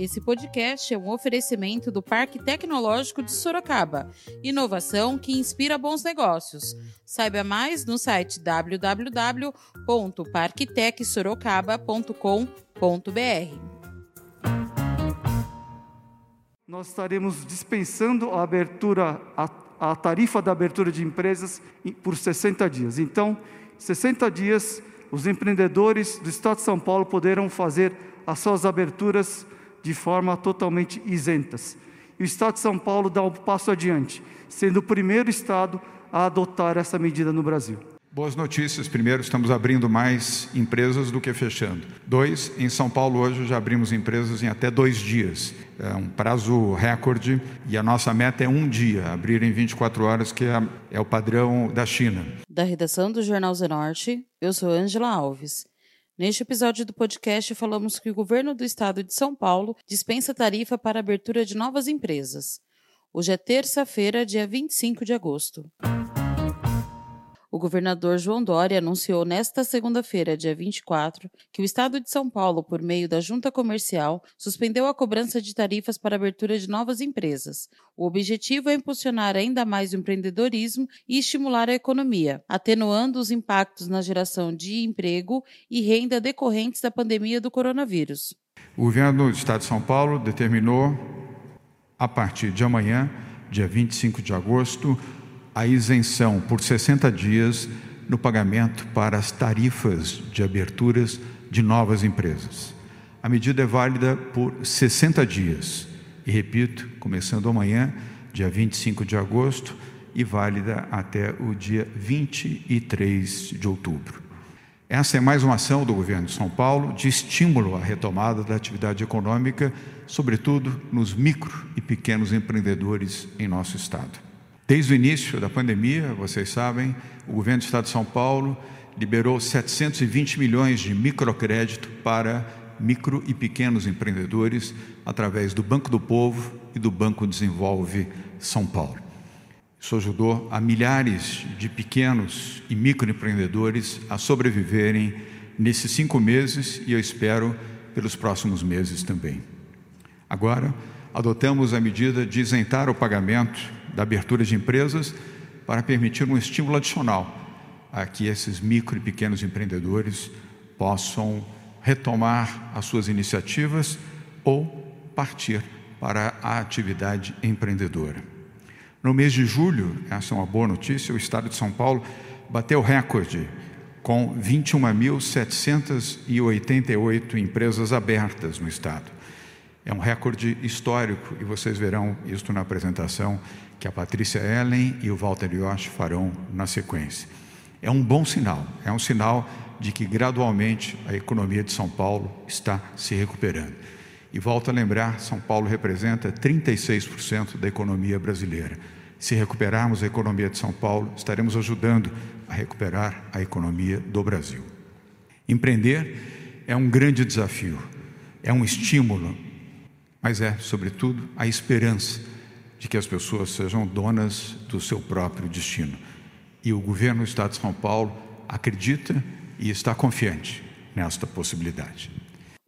Esse podcast é um oferecimento do Parque Tecnológico de Sorocaba. Inovação que inspira bons negócios. Saiba mais no site www.parktecsorocaba.com.br. Nós estaremos dispensando a abertura, a, a tarifa da abertura de empresas por 60 dias. Então, 60 dias, os empreendedores do Estado de São Paulo poderão fazer as suas aberturas de forma totalmente isentas. E o Estado de São Paulo dá um passo adiante, sendo o primeiro Estado a adotar essa medida no Brasil. Boas notícias. Primeiro, estamos abrindo mais empresas do que fechando. Dois, em São Paulo hoje já abrimos empresas em até dois dias. É um prazo recorde e a nossa meta é um dia, abrir em 24 horas, que é, é o padrão da China. Da redação do Jornal Zenorte, eu sou Angela Alves. Neste episódio do podcast, falamos que o governo do estado de São Paulo dispensa tarifa para abertura de novas empresas. Hoje é terça-feira, dia 25 de agosto. O governador João Dória anunciou nesta segunda-feira, dia 24, que o Estado de São Paulo, por meio da Junta Comercial, suspendeu a cobrança de tarifas para abertura de novas empresas. O objetivo é impulsionar ainda mais o empreendedorismo e estimular a economia, atenuando os impactos na geração de emprego e renda decorrentes da pandemia do coronavírus. O governo do Estado de São Paulo determinou, a partir de amanhã, dia 25 de agosto, a isenção por 60 dias no pagamento para as tarifas de aberturas de novas empresas. A medida é válida por 60 dias e, repito, começando amanhã, dia 25 de agosto, e válida até o dia 23 de outubro. Essa é mais uma ação do governo de São Paulo de estímulo à retomada da atividade econômica, sobretudo nos micro e pequenos empreendedores em nosso estado. Desde o início da pandemia, vocês sabem, o governo do Estado de São Paulo liberou 720 milhões de microcrédito para micro e pequenos empreendedores através do Banco do Povo e do Banco Desenvolve São Paulo. Isso ajudou a milhares de pequenos e microempreendedores a sobreviverem nesses cinco meses e eu espero pelos próximos meses também. Agora, adotamos a medida de isentar o pagamento da abertura de empresas para permitir um estímulo adicional a que esses micro e pequenos empreendedores possam retomar as suas iniciativas ou partir para a atividade empreendedora. No mês de julho, essa é uma boa notícia, o estado de São Paulo bateu recorde com 21.788 empresas abertas no estado. É um recorde histórico e vocês verão isso na apresentação que a Patrícia Ellen e o Walter Yosh farão na sequência. É um bom sinal, é um sinal de que gradualmente a economia de São Paulo está se recuperando. E volto a lembrar, São Paulo representa 36% da economia brasileira. Se recuperarmos a economia de São Paulo, estaremos ajudando a recuperar a economia do Brasil. Empreender é um grande desafio, é um estímulo, mas é, sobretudo, a esperança de que as pessoas sejam donas do seu próprio destino. E o governo do Estado de São Paulo acredita e está confiante nesta possibilidade.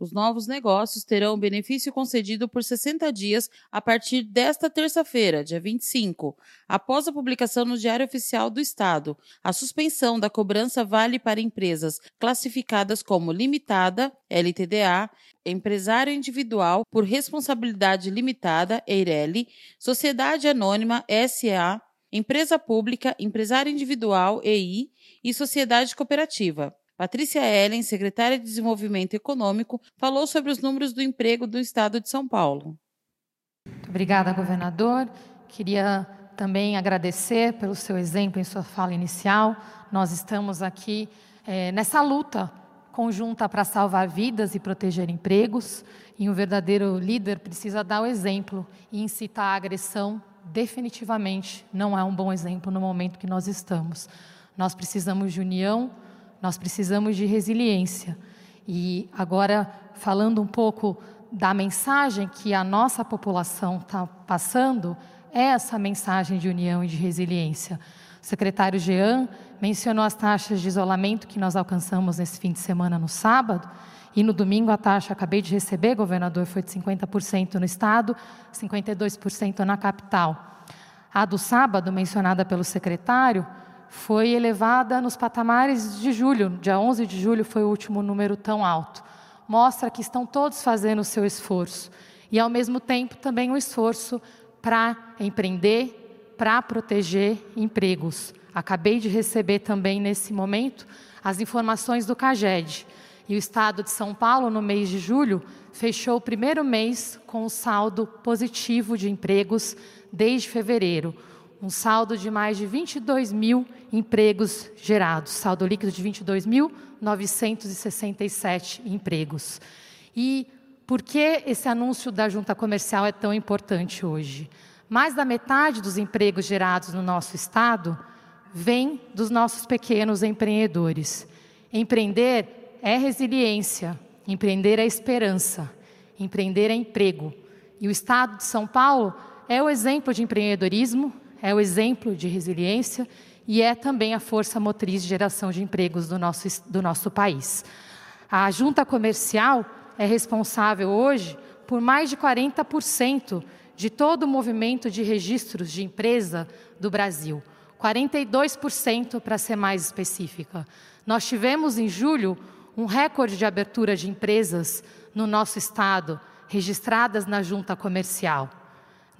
Os novos negócios terão benefício concedido por 60 dias a partir desta terça-feira, dia 25, após a publicação no Diário Oficial do Estado. A suspensão da cobrança vale para empresas classificadas como limitada, LTDA, empresário individual por responsabilidade limitada, EIRELI, sociedade anônima, SA, empresa pública, empresário individual, EI e sociedade cooperativa. Patrícia Ellen, secretária de Desenvolvimento Econômico, falou sobre os números do emprego do estado de São Paulo. Muito obrigada, governador. Queria também agradecer pelo seu exemplo em sua fala inicial. Nós estamos aqui é, nessa luta conjunta para salvar vidas e proteger empregos. E um verdadeiro líder precisa dar o exemplo e incitar a agressão. Definitivamente não é um bom exemplo no momento que nós estamos. Nós precisamos de união, nós precisamos de resiliência. E agora, falando um pouco da mensagem que a nossa população está passando, é essa mensagem de união e de resiliência. O secretário Jean mencionou as taxas de isolamento que nós alcançamos nesse fim de semana no sábado. E no domingo a taxa, acabei de receber, governador, foi de 50% no estado, 52% na capital. A do sábado, mencionada pelo secretário, foi elevada nos patamares de julho. Dia 11 de julho foi o último número tão alto. Mostra que estão todos fazendo o seu esforço. E, ao mesmo tempo, também um esforço para empreender, para proteger empregos. Acabei de receber também, nesse momento, as informações do CAGED. E o estado de São Paulo, no mês de julho, fechou o primeiro mês com o saldo positivo de empregos desde fevereiro. Um saldo de mais de 22 mil empregos gerados, saldo líquido de 22.967 empregos. E por que esse anúncio da junta comercial é tão importante hoje? Mais da metade dos empregos gerados no nosso estado vem dos nossos pequenos empreendedores. Empreender é resiliência, empreender é esperança, empreender é emprego. E o Estado de São Paulo é o exemplo de empreendedorismo, é o exemplo de resiliência e é também a força motriz de geração de empregos do nosso, do nosso país. A junta comercial é responsável hoje por mais de 40% de todo o movimento de registros de empresa do Brasil. 42% para ser mais específica. Nós tivemos em julho um recorde de abertura de empresas no nosso estado, registradas na junta comercial.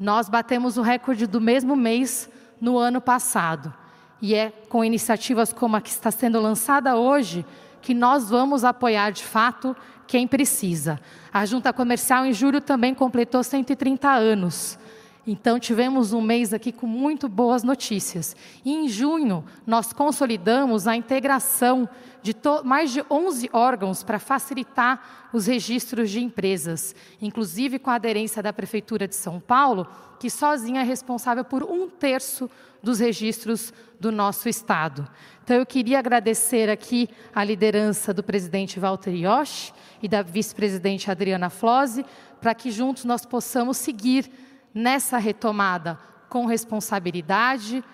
Nós batemos o recorde do mesmo mês no ano passado. E é com iniciativas como a que está sendo lançada hoje que nós vamos apoiar de fato quem precisa. A junta comercial em julho também completou 130 anos. Então, tivemos um mês aqui com muito boas notícias. E em junho, nós consolidamos a integração de mais de 11 órgãos para facilitar os registros de empresas, inclusive com a aderência da Prefeitura de São Paulo, que sozinha é responsável por um terço dos registros do nosso Estado. Então, eu queria agradecer aqui a liderança do presidente Walter Yoshi e da vice-presidente Adriana Flose, para que juntos nós possamos seguir nessa retomada com responsabilidade,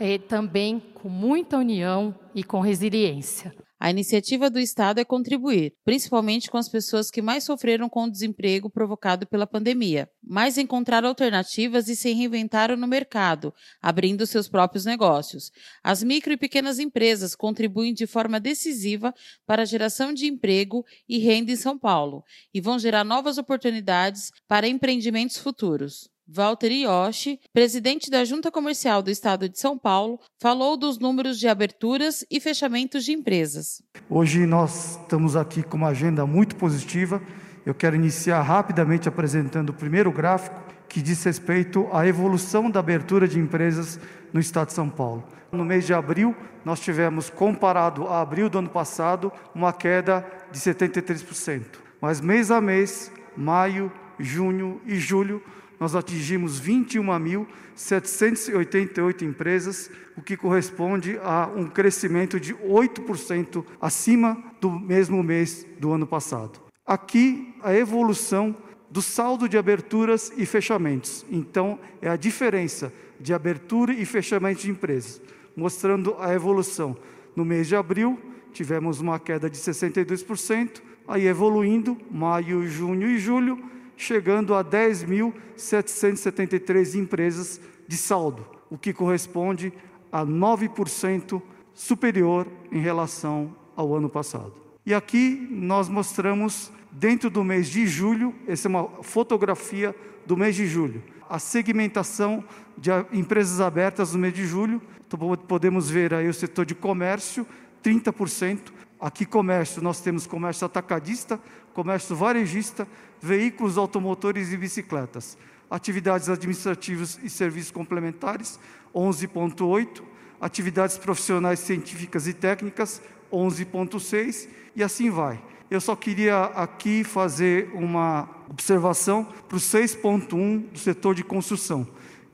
e também com muita união e com resiliência. A iniciativa do Estado é contribuir, principalmente com as pessoas que mais sofreram com o desemprego provocado pela pandemia, mas encontrar alternativas e se reinventaram no mercado, abrindo seus próprios negócios. As micro e pequenas empresas contribuem de forma decisiva para a geração de emprego e renda em São Paulo e vão gerar novas oportunidades para empreendimentos futuros. Walter Yoshi, presidente da Junta Comercial do Estado de São Paulo, falou dos números de aberturas e fechamentos de empresas. Hoje nós estamos aqui com uma agenda muito positiva. Eu quero iniciar rapidamente apresentando o primeiro gráfico que diz respeito à evolução da abertura de empresas no Estado de São Paulo. No mês de abril, nós tivemos, comparado a abril do ano passado, uma queda de 73%. Mas mês a mês, maio, junho e julho, nós atingimos 21.788 empresas, o que corresponde a um crescimento de 8% acima do mesmo mês do ano passado. Aqui, a evolução do saldo de aberturas e fechamentos. Então, é a diferença de abertura e fechamento de empresas, mostrando a evolução. No mês de abril, tivemos uma queda de 62%, aí evoluindo, maio, junho e julho, chegando a 10.773 empresas de saldo, o que corresponde a 9% superior em relação ao ano passado. E aqui nós mostramos, dentro do mês de julho, essa é uma fotografia do mês de julho, a segmentação de empresas abertas no mês de julho. Então, podemos ver aí o setor de comércio, 30%. Aqui, comércio, nós temos comércio atacadista, comércio varejista, veículos automotores e bicicletas. Atividades administrativas e serviços complementares, 11,8. Atividades profissionais científicas e técnicas, 11,6. E assim vai. Eu só queria aqui fazer uma observação para o 6,1 do setor de construção.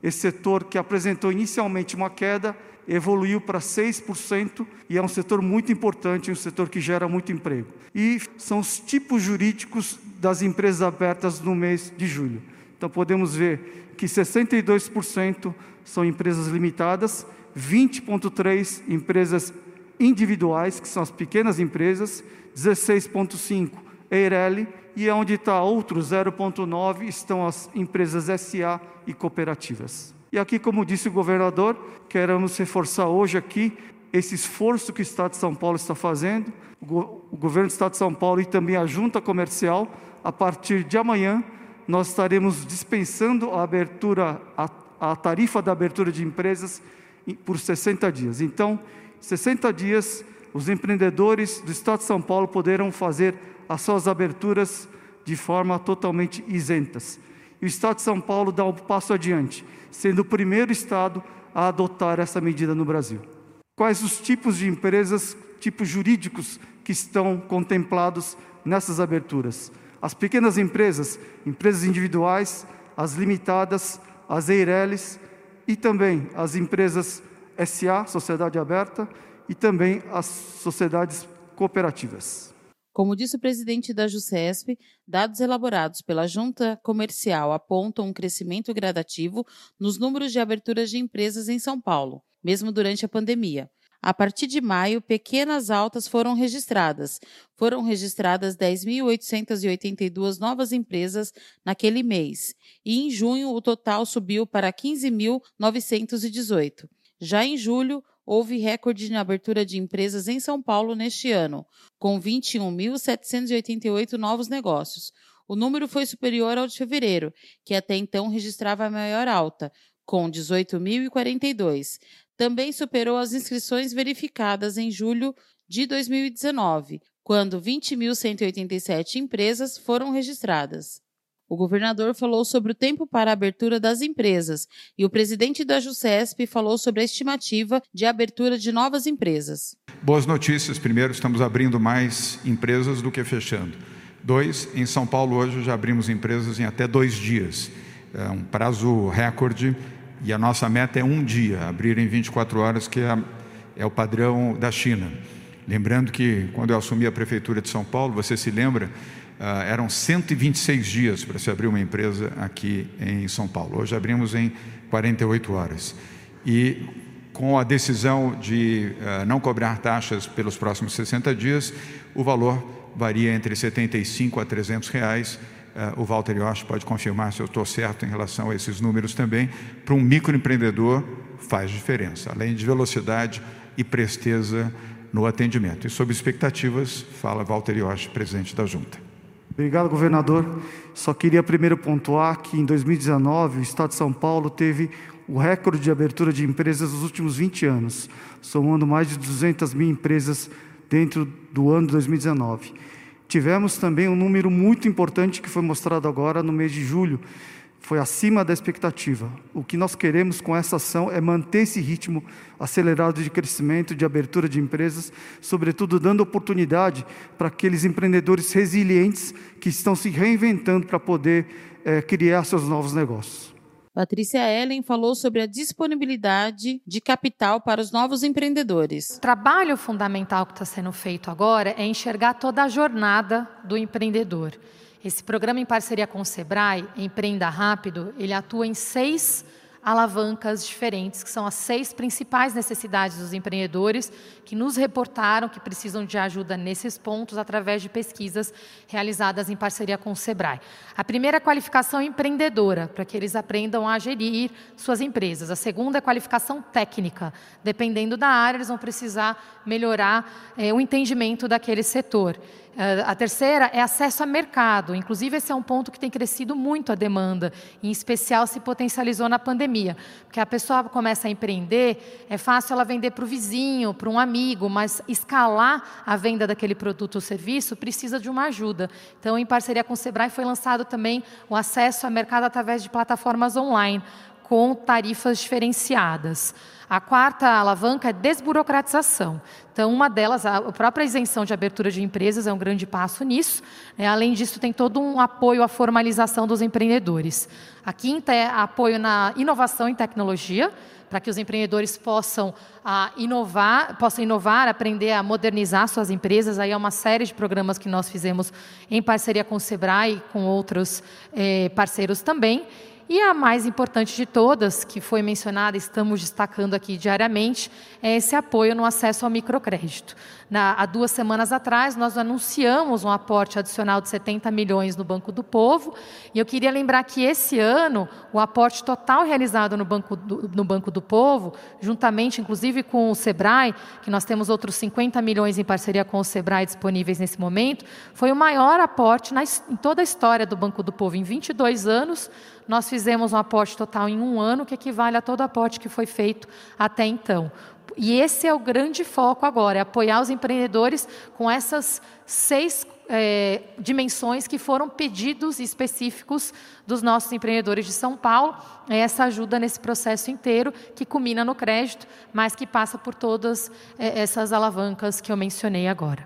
Esse setor que apresentou inicialmente uma queda, evoluiu para 6% e é um setor muito importante, um setor que gera muito emprego. E são os tipos jurídicos das empresas abertas no mês de julho. Então podemos ver que 62% são empresas limitadas, 20,3 empresas individuais, que são as pequenas empresas, 16,5 EIRELI, e onde está outro 0,9 estão as empresas SA e cooperativas. E aqui, como disse o governador, queremos reforçar hoje aqui esse esforço que o Estado de São Paulo está fazendo, o governo do Estado de São Paulo e também a junta comercial, a partir de amanhã, nós estaremos dispensando a abertura, a, a tarifa da abertura de empresas por 60 dias. Então, 60 dias, os empreendedores do Estado de São Paulo poderão fazer as suas aberturas de forma totalmente isentas. E o Estado de São Paulo dá um passo adiante, sendo o primeiro Estado a adotar essa medida no Brasil. Quais os tipos de empresas, tipos jurídicos que estão contemplados nessas aberturas? As pequenas empresas, empresas individuais, as limitadas, as EIRELES e também as empresas SA, Sociedade Aberta, e também as sociedades cooperativas. Como disse o presidente da JUSESP, dados elaborados pela Junta Comercial apontam um crescimento gradativo nos números de aberturas de empresas em São Paulo, mesmo durante a pandemia. A partir de maio, pequenas altas foram registradas. Foram registradas 10.882 novas empresas naquele mês, e em junho o total subiu para 15.918. Já em julho, houve recorde na abertura de empresas em São Paulo neste ano, com 21.788 novos negócios. O número foi superior ao de fevereiro, que até então registrava a maior alta, com 18.042. Também superou as inscrições verificadas em julho de 2019, quando 20.187 empresas foram registradas. O governador falou sobre o tempo para a abertura das empresas e o presidente da JUSESP falou sobre a estimativa de abertura de novas empresas. Boas notícias. Primeiro, estamos abrindo mais empresas do que fechando. Dois, em São Paulo hoje já abrimos empresas em até dois dias. É um prazo recorde e a nossa meta é um dia, abrir em 24 horas, que é, é o padrão da China. Lembrando que quando eu assumi a prefeitura de São Paulo, você se lembra, Uh, eram 126 dias para se abrir uma empresa aqui em São Paulo. Hoje abrimos em 48 horas. E com a decisão de uh, não cobrar taxas pelos próximos 60 dias, o valor varia entre 75 a 300 reais. Uh, o Walter Yost pode confirmar se eu estou certo em relação a esses números também. Para um microempreendedor faz diferença, além de velocidade e presteza no atendimento. E sob expectativas, fala Walter Yost, presidente da Junta. Obrigado, governador. Só queria primeiro pontuar que em 2019 o Estado de São Paulo teve o recorde de abertura de empresas nos últimos 20 anos, somando mais de 200 mil empresas dentro do ano de 2019. Tivemos também um número muito importante que foi mostrado agora no mês de julho, foi acima da expectativa. O que nós queremos com essa ação é manter esse ritmo acelerado de crescimento, de abertura de empresas, sobretudo dando oportunidade para aqueles empreendedores resilientes que estão se reinventando para poder é, criar seus novos negócios. Patrícia Ellen falou sobre a disponibilidade de capital para os novos empreendedores. O trabalho fundamental que está sendo feito agora é enxergar toda a jornada do empreendedor. Esse programa em parceria com o Sebrae, Empreenda Rápido, ele atua em seis alavancas diferentes, que são as seis principais necessidades dos empreendedores que nos reportaram que precisam de ajuda nesses pontos através de pesquisas realizadas em parceria com o Sebrae. A primeira é a qualificação empreendedora, para que eles aprendam a gerir suas empresas. A segunda é a qualificação técnica. Dependendo da área, eles vão precisar melhorar é, o entendimento daquele setor. Eh, a terceira é acesso a mercado. Inclusive, esse é um ponto que tem crescido muito a demanda, em especial se potencializou na pandemia. Porque a pessoa começa a empreender, é fácil ela vender para o vizinho, para um amigo, mas escalar a venda daquele produto ou serviço precisa de uma ajuda. Então, em parceria com o Sebrae, foi lançado também o acesso a mercado através de plataformas online, com tarifas diferenciadas. A quarta alavanca é desburocratização. Então, uma delas, a própria isenção de abertura de empresas é um grande passo nisso. Né? Além disso, tem todo um apoio à formalização dos empreendedores. A quinta é apoio na inovação e tecnologia, para que os empreendedores possam ah, inovar, possam inovar, aprender a modernizar suas empresas. Aí é uma série de programas que nós fizemos em parceria com o Sebrae e com outros eh, parceiros também. E a mais importante de todas, que foi mencionada, estamos destacando aqui diariamente, é esse apoio no acesso ao microcrédito. Na, há duas semanas atrás, nós anunciamos um aporte adicional de 70 milhões no Banco do Povo, e eu queria lembrar que esse ano, o aporte total realizado no Banco do, no Banco do Povo, juntamente inclusive com o SEBRAE, que nós temos outros 50 milhões em parceria com o SEBRAE disponíveis nesse momento, foi o maior aporte na, em toda a história do Banco do Povo. Em 22 anos, nós fizemos um aporte total em um ano, que equivale a todo aporte que foi feito até então. E esse é o grande foco agora, é apoiar os empreendedores com essas seis é, dimensões que foram pedidos específicos dos nossos empreendedores de São Paulo. É essa ajuda nesse processo inteiro, que culmina no crédito, mas que passa por todas é, essas alavancas que eu mencionei agora.